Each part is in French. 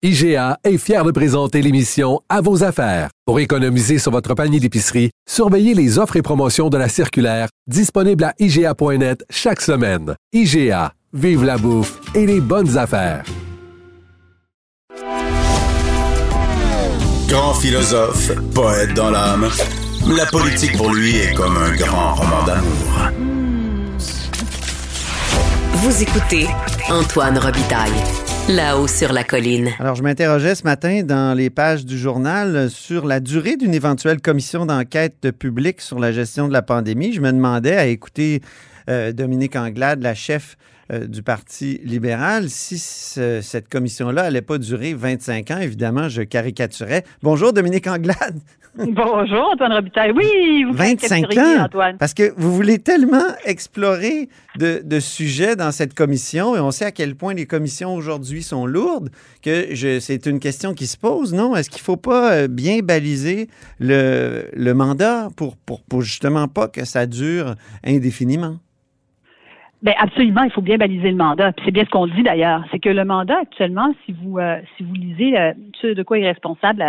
IGA est fier de présenter l'émission À vos affaires. Pour économiser sur votre panier d'épicerie, surveillez les offres et promotions de la circulaire disponible à IGA.net chaque semaine. IGA, vive la bouffe et les bonnes affaires. Grand philosophe, poète dans l'âme, la politique pour lui est comme un grand roman d'amour. Vous écoutez Antoine Robitaille. Là-haut sur la colline. Alors, je m'interrogeais ce matin dans les pages du journal sur la durée d'une éventuelle commission d'enquête publique sur la gestion de la pandémie. Je me demandais à écouter euh, Dominique Anglade, la chef euh, du Parti libéral, si cette commission-là n'allait pas durer 25 ans. Évidemment, je caricaturais. Bonjour, Dominique Anglade. Bonjour, Antoine Robitaille. Oui, vous 25 ans. Antoine. Parce que vous voulez tellement explorer de, sujets dans cette commission et on sait à quel point les commissions aujourd'hui sont lourdes que c'est une question qui se pose, non? Est-ce qu'il ne faut pas euh, bien baliser le, le mandat pour, pour, pour justement pas que ça dure indéfiniment? Bien, absolument, il faut bien baliser le mandat. c'est bien ce qu'on dit d'ailleurs. C'est que le mandat actuellement, si vous euh, si vous lisez euh, ce de quoi est responsable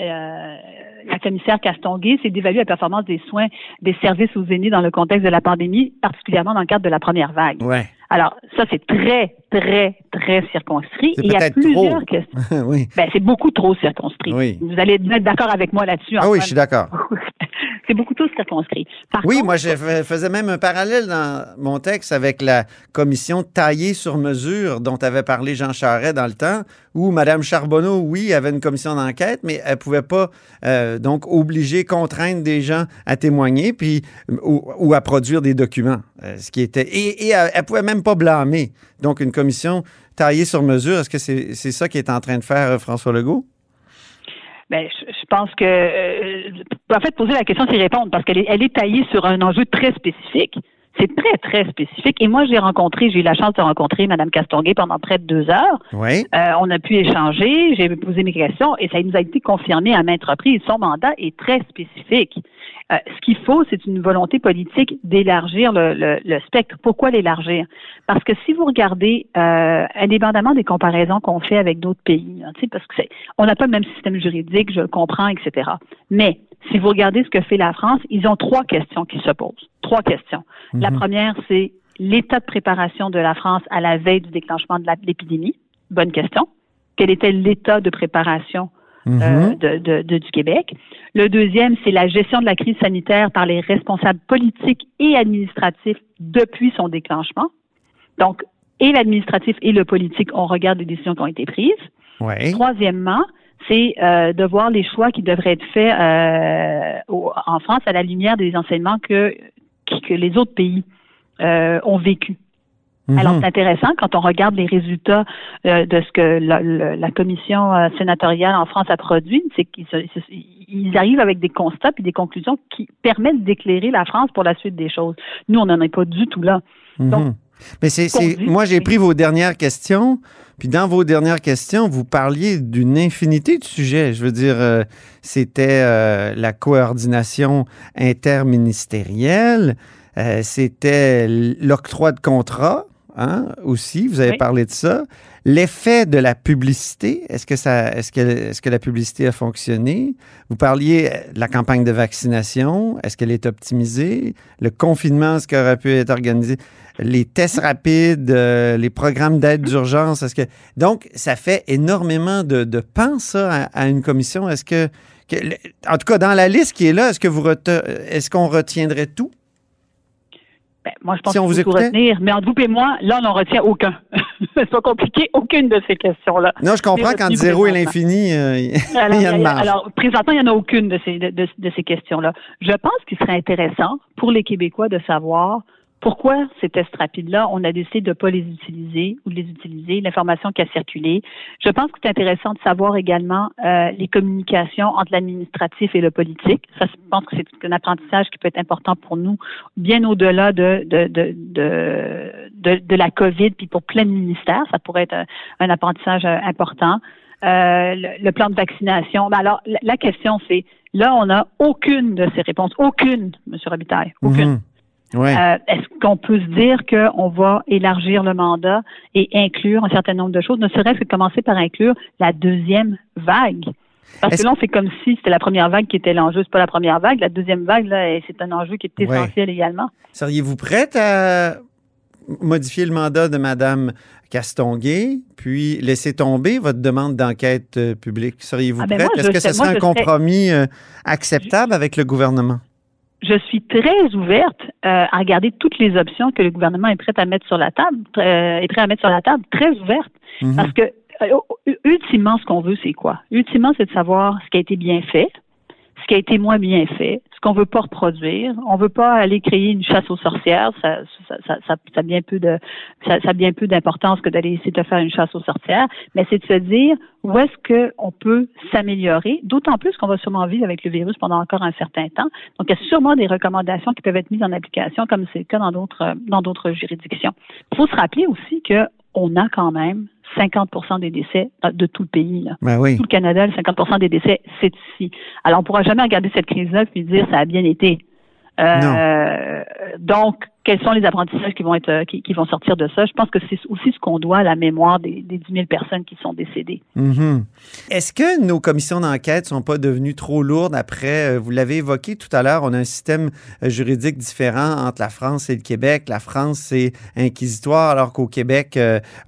euh, la commissaire Castonguay, c'est d'évaluer la performance des soins des services aux aînés dans le contexte de la pandémie, particulièrement dans le cadre de la première vague. Ouais. Alors, ça, c'est très, très, très circonscrit. Il y a plusieurs questions. oui. Ben, c'est beaucoup trop circonscrit. Oui. Vous allez être d'accord avec moi là-dessus. Ah oui, je suis d'accord. c'est beaucoup trop circonscrit. oui, moi, je faisais même un parallèle dans mon texte avec la commission taillée sur mesure dont avait parlé Jean Charest dans le temps, où Mme Charbonneau, oui, avait une commission d'enquête, mais elle ne pouvait pas, euh, donc, obliger, contraindre des gens à témoigner puis, ou, à produire des documents. Euh, ce qui était, et, et elle ne pouvait même pas blâmer. Donc, une commission taillée sur mesure, est-ce que c'est ça qui est en train de faire euh, François Legault? Ben, je, pense que, euh, en fait, poser la question, c'est répondre, parce qu'elle est, elle est taillée sur un enjeu très spécifique. C'est très, très spécifique. Et moi, j'ai rencontré, j'ai eu la chance de rencontrer Mme Castonguay pendant près de deux heures. Oui. Euh, on a pu échanger, j'ai posé mes questions et ça nous a été confirmé à maintes reprises. Son mandat est très spécifique. Euh, ce qu'il faut, c'est une volonté politique d'élargir le, le, spectre. Pourquoi l'élargir? Parce que si vous regardez, euh, indépendamment des comparaisons qu'on fait avec d'autres pays, hein, parce que c'est, on n'a pas le même système juridique, je le comprends, etc. Mais si vous regardez ce que fait la France, ils ont trois questions qui se posent. Trois questions. La mhm. première, c'est l'état de préparation de la France à la veille du déclenchement de l'épidémie. Bonne question. Quel était l'état de préparation euh, mhm. de, du Québec. Le deuxième, c'est la gestion de la crise sanitaire par les responsables politiques et administratifs depuis son déclenchement. Donc, et l'administratif et le politique, on regarde les décisions qui ont été prises. Troisièmement, c'est euh, de voir les choix qui devraient être faits euh, en France à la lumière des enseignements que, que les autres pays ont vécu. Alors, mhm. c'est intéressant quand on regarde les résultats euh, de ce que la, commission euh, sénatoriale en France a produit, c'est qu'ils arrivent avec des constats et des conclusions qui permettent d'éclairer la France pour la suite des choses. Nous, on n'en est pas du tout là. Mhm. Mais c'est, moi, j'ai pris vos dernières questions, puis dans vos dernières questions, vous parliez d'une infinité de sujets. Je veux dire, euh, c'était la coordination interministérielle, c'était l'octroi de contrat, Hein, aussi. Vous avez parlé de ça. L'effet de la publicité, est-ce que, ça, est-ce, que, est-ce que la publicité a fonctionné? Vous parliez de la campagne de vaccination. Est-ce qu'elle est optimisée? Le confinement, est-ce qu'il aurait pu être organisé? Les tests rapides, euh, les programmes d'aide d'urgence. Est-ce que... Donc, ça fait énormément de, de ça, à, une commission. Est-ce que, en tout cas, dans la liste qui est là, est-ce, que vous est-ce qu'on retiendrait tout? Ben, moi, je pense qu'on qu'il faut retenir. Mais entre vous et moi, là, on n'en retient aucun. c'est pas compliqué, aucune de ces questions-là. Non, je comprends qu'entre zéro et l'infini, euh, il y a une marge. Alors, présentement, il n'y en a aucune de ces, de, de ces questions-là. Je pense qu'il serait intéressant pour les Québécois de savoir pourquoi ces tests rapides-là, on a décidé de ne pas les utiliser ou de les utiliser, l'information qui a circulé. Je pense que c'est intéressant de savoir également euh, les communications entre l'administratif et le politique. Ça, je pense que c'est un apprentissage qui peut être important pour nous, bien au-delà de, la COVID, puis pour plein de ministères. Ça pourrait être un, apprentissage euh, important. Euh, le, plan de vaccination. Ben alors, la, question, c'est, là, on n'a aucune de ces réponses. Aucune, M. Robitaille. Aucune. Euh, est-ce qu'on peut se dire qu'on va élargir le mandat et inclure un certain nombre de choses, ne serait-ce que commencer par inclure la deuxième vague? Parce que là, on fait comme si c'était la première vague qui était l'enjeu. C'est pas la première vague. La deuxième vague, là, c'est un enjeu qui est essentiel également. Seriez-vous prête à modifier le mandat de Mme Castonguay, puis laisser tomber votre demande d'enquête euh, publique? Seriez-vous ah, ben prête? Est-ce que ce serait un compromis euh, acceptable avec le gouvernement? Je suis très ouverte euh, à regarder toutes les options que le gouvernement est prêt à mettre sur la table, est prêt à mettre sur la table, très ouverte, mhm. parce que ultimement, ce qu'on veut, c'est quoi? Ultimement, c'est de savoir ce qui a été bien fait, ce qui a été moins bien fait, ce qu'on veut pas reproduire. On veut pas aller créer une chasse aux sorcières. Ça, ça, ça, ça, a bien peu de, ça, a bien peu d'importance que d'aller essayer de faire une chasse aux sorcières. Mais c'est de se dire où est-ce qu'on peut s'améliorer? D'autant plus qu'on va sûrement vivre avec le virus pendant encore un certain temps. Donc, il y a sûrement des recommandations qui peuvent être mises en application, comme c'est le cas dans d'autres, dans d'autres juridictions. Il faut se rappeler aussi que on a quand même 50% des décès de tout le pays. Là. Ben tout le Canada, 50% des décès, c'est ici. Alors, on ne pourra jamais regarder cette crise-là et dire ça a bien été. Euh, donc, quels sont les apprentissages qui vont être euh, qui, vont sortir de ça. Je pense que c'est aussi ce qu'on doit à la mémoire des, des 10 000 personnes qui sont décédées. Mm-hmm. Est-ce que nos commissions d'enquête sont pas devenues trop lourdes après, euh, vous l'avez évoqué tout à l'heure, on a un système euh, juridique différent entre la France et le Québec. La France, c'est inquisitoire, alors qu'au Québec,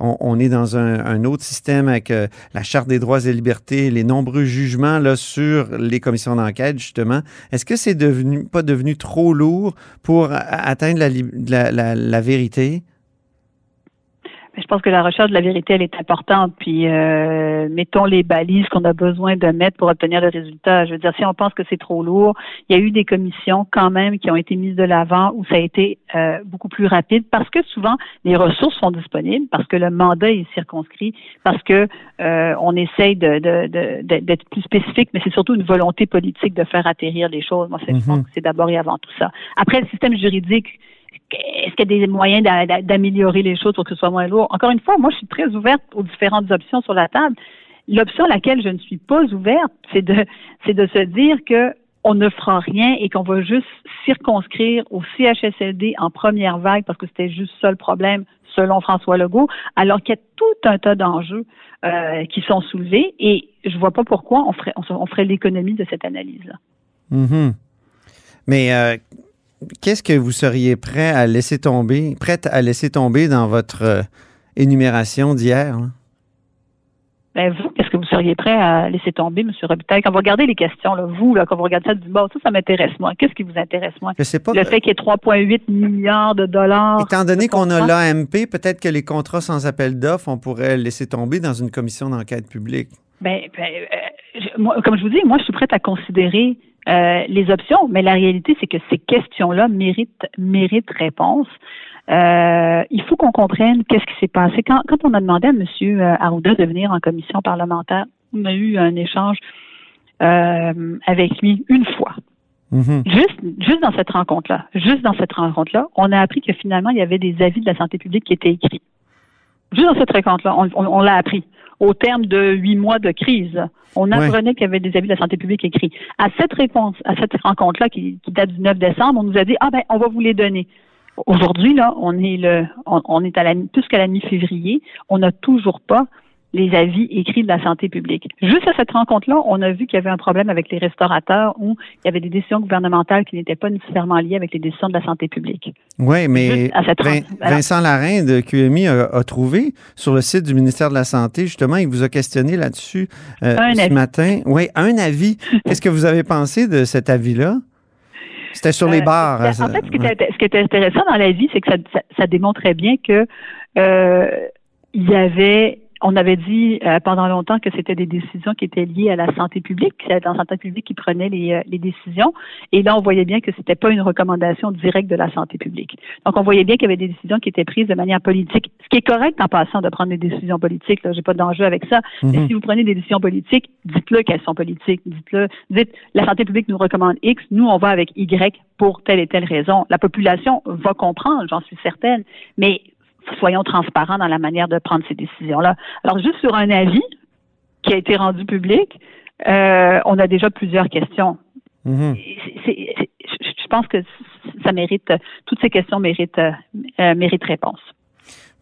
on, est dans un, autre système avec la Charte des droits et libertés, les nombreux jugements là, sur les commissions d'enquête, justement. Est-ce que c'est devenu pas devenu trop lourd pour atteindre la, la, la, vérité? Je pense que la recherche de la vérité, elle est importante. Puis euh, mettons les balises qu'on a besoin de mettre pour obtenir le résultat. Je veux dire, si on pense que c'est trop lourd, il y a eu des commissions quand même qui ont été mises de l'avant où ça a été euh, beaucoup plus rapide parce que souvent les ressources sont disponibles, parce que le mandat est circonscrit, parce que euh, on essaye de, d'être plus spécifique, mais c'est surtout une volonté politique de faire atterrir les choses. Moi, c'est, je pense mm-hmm. que c'est d'abord et avant tout ça. Après, le système juridique est-ce qu'il y a des moyens d'améliorer les choses pour que ce soit moins lourd? Encore une fois, moi, je suis très ouverte aux différentes options sur la table. L'option à laquelle je ne suis pas ouverte, c'est de, c'est de se dire que on ne fera rien et qu'on va juste circonscrire au CHSLD en première vague parce que c'était juste ça le problème selon François Legault, alors qu'il y a tout un tas d'enjeux euh, qui sont soulevés et je vois pas pourquoi on ferait, on, ferait l'économie de cette analyse-là. Mm-hmm. Mais euh, qu'est-ce que vous seriez prêt à laisser tomber, prête à laisser tomber dans votre euh, énumération d'hier? Ben vous, qu'est-ce que vous seriez prêt à laisser tomber, M. Robitaille? Quand vous regardez les questions, là, vous, là, quand vous regardez ça du bord, ça, ça m'intéresse moi. Qu'est-ce qui vous intéresse moi? Je sais pas. Le fait qu'il y ait 3,8 milliards de dollars. Étant donné qu'on a l'AMP, peut-être que les contrats sans appel d'offres, on pourrait laisser tomber dans une commission d'enquête publique. Ben, ben euh, moi, comme je vous dis, moi, je suis prête à considérer euh, les options, mais la réalité, c'est que ces questions-là méritent, méritent réponse. Euh, il faut qu'on comprenne qu'est-ce qui s'est passé. Quand, quand on a demandé à M. Euh, Arruda de venir en commission parlementaire, on a eu un échange euh, avec lui une fois. Mm-hmm. Juste, juste dans cette rencontre-là, juste dans cette rencontre-là, on a appris que finalement, il y avait des avis de la santé publique qui étaient écrits. Juste dans cette rencontre-là, on, on l'a appris au terme de huit mois de crise. On apprenait qu'il y avait des avis de la santé publique écrits. À cette réponse, à cette rencontre-là qui, date du 9 décembre, on nous a dit ah ben on va vous les donner. Aujourd'hui là, on est le, on, est à la plus qu'à la mi-février, on n'a toujours pas les avis écrits de la santé publique. Juste à cette rencontre-là, on a vu qu'il y avait un problème avec les restaurateurs où il y avait des décisions gouvernementales qui n'étaient pas nécessairement liées avec les décisions de la santé publique. Oui, mais Vincent Larrain de QMI a, trouvé sur le site du ministère de la Santé, justement, il vous a questionné là-dessus euh, ce matin. Oui, un avis. Qu'est-ce que vous avez pensé de cet avis-là? C'était sur les euh, bars. en fait, ce qui, était, intéressant dans l'avis, c'est que ça, démontrait bien que euh, il y avait on avait dit euh, pendant longtemps que c'était des décisions qui étaient liées à la santé publique, c'est la santé publique qui prenait les, euh, les, décisions. Et là, on voyait bien que c'était pas une recommandation directe de la santé publique. Donc, on voyait bien qu'il y avait des décisions qui étaient prises de manière politique, ce qui est correct en passant de prendre des décisions politiques. Là, j'ai pas d'enjeu avec ça. Mais mhm. si vous prenez des décisions politiques, dites-le qu'elles sont politiques. Dites-le. Dites la santé publique nous recommande X, nous on va avec Y pour telle et telle raison. La population va comprendre, j'en suis certaine. Mais soyons transparents dans la manière de prendre ces décisions-là. Alors, juste sur un avis qui a été rendu public, euh, on a déjà plusieurs questions. Mm-hmm. je pense que ça mérite, toutes ces questions méritent, méritent réponse.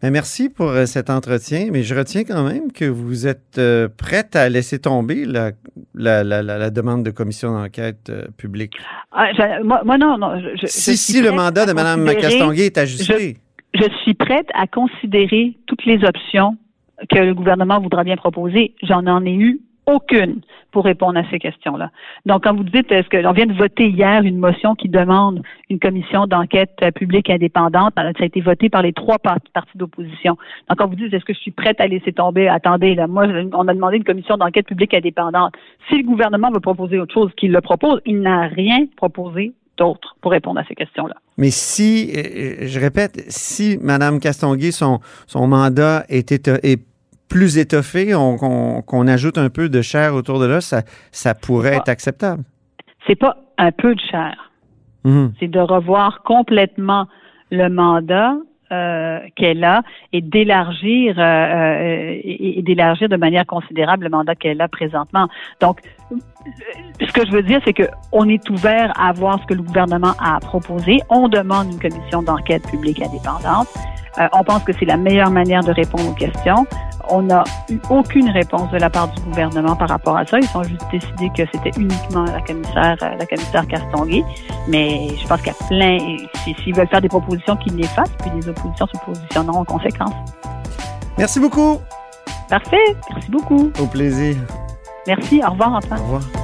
Merci pour euh, cet entretien, mais je retiens quand même que vous êtes euh, prête à laisser tomber la, la, demande de commission d'enquête euh, publique. Ah, moi, non, non. si si le mandat de Mme Castonguay est ajusté. Je, suis prête à considérer toutes les options que le gouvernement voudra bien proposer. J'en en ai eu aucune pour répondre à ces questions-là. Donc, quand vous dites, est-ce qu'on vient de voter hier une motion qui demande une commission d'enquête publique indépendante, ça a été voté par les trois partis d'opposition. Donc, quand vous dites, est-ce que je suis prête à laisser tomber, attendez, là, moi, on a demandé une commission d'enquête publique indépendante. Si le gouvernement veut proposer autre chose qu'il le propose, il n'a rien proposé d'autre pour répondre à ces questions-là. Mais si, euh, je répète, si Mme Castonguay, son, son mandat est, est plus étoffé, qu'on ajoute un peu de chair autour de là, ça, ça pourrait être acceptable. C'est pas un peu de chair. Mhm. C'est de revoir complètement le mandat euh, qu'elle a et d'élargir euh, euh, et, d'élargir de manière considérable le mandat qu'elle a présentement. Donc, ce que je veux dire, c'est que on est ouvert à voir ce que le gouvernement a proposé. On demande une commission d'enquête publique indépendante. on pense que c'est la meilleure manière de répondre aux questions on n'a eu aucune réponse de la part du gouvernement par rapport à ça. Ils ont juste décidé que c'était uniquement la commissaire, euh, la commissaire Castonguay. Mais je pense qu'il y a plein, s'ils veulent faire des propositions, qu'ils les fassent, puis les oppositions se positionneront en conséquence. Merci beaucoup. Parfait. Merci beaucoup. Au plaisir. Merci. Au revoir, Antoine. Au revoir.